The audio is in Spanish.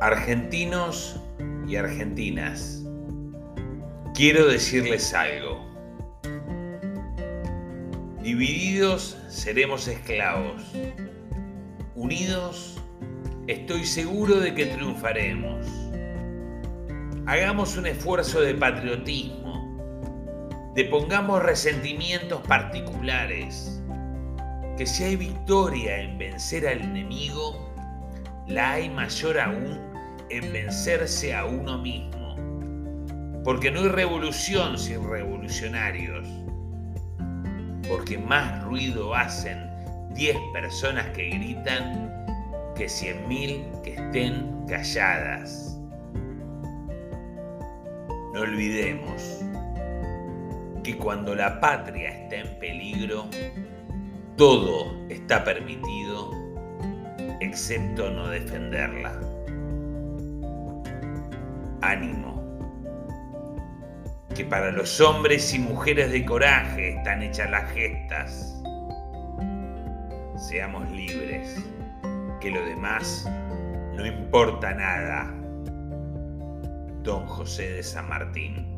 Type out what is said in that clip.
Argentinos y argentinas, quiero decirles algo. Divididos seremos esclavos. Unidos estoy seguro de que triunfaremos. Hagamos un esfuerzo de patriotismo. Depongamos resentimientos particulares. Que si hay victoria en vencer al enemigo, la hay mayor aún en vencerse a uno mismo. Porque no hay revolución sin revolucionarios. Porque más ruido hacen 10 personas que gritan que 100.000 que estén calladas. No olvidemos que cuando la patria está en peligro, todo está permitido excepto no defenderla. Ánimo, que para los hombres y mujeres de coraje están hechas las gestas. Seamos libres, que lo demás no importa nada. Don José de San Martín.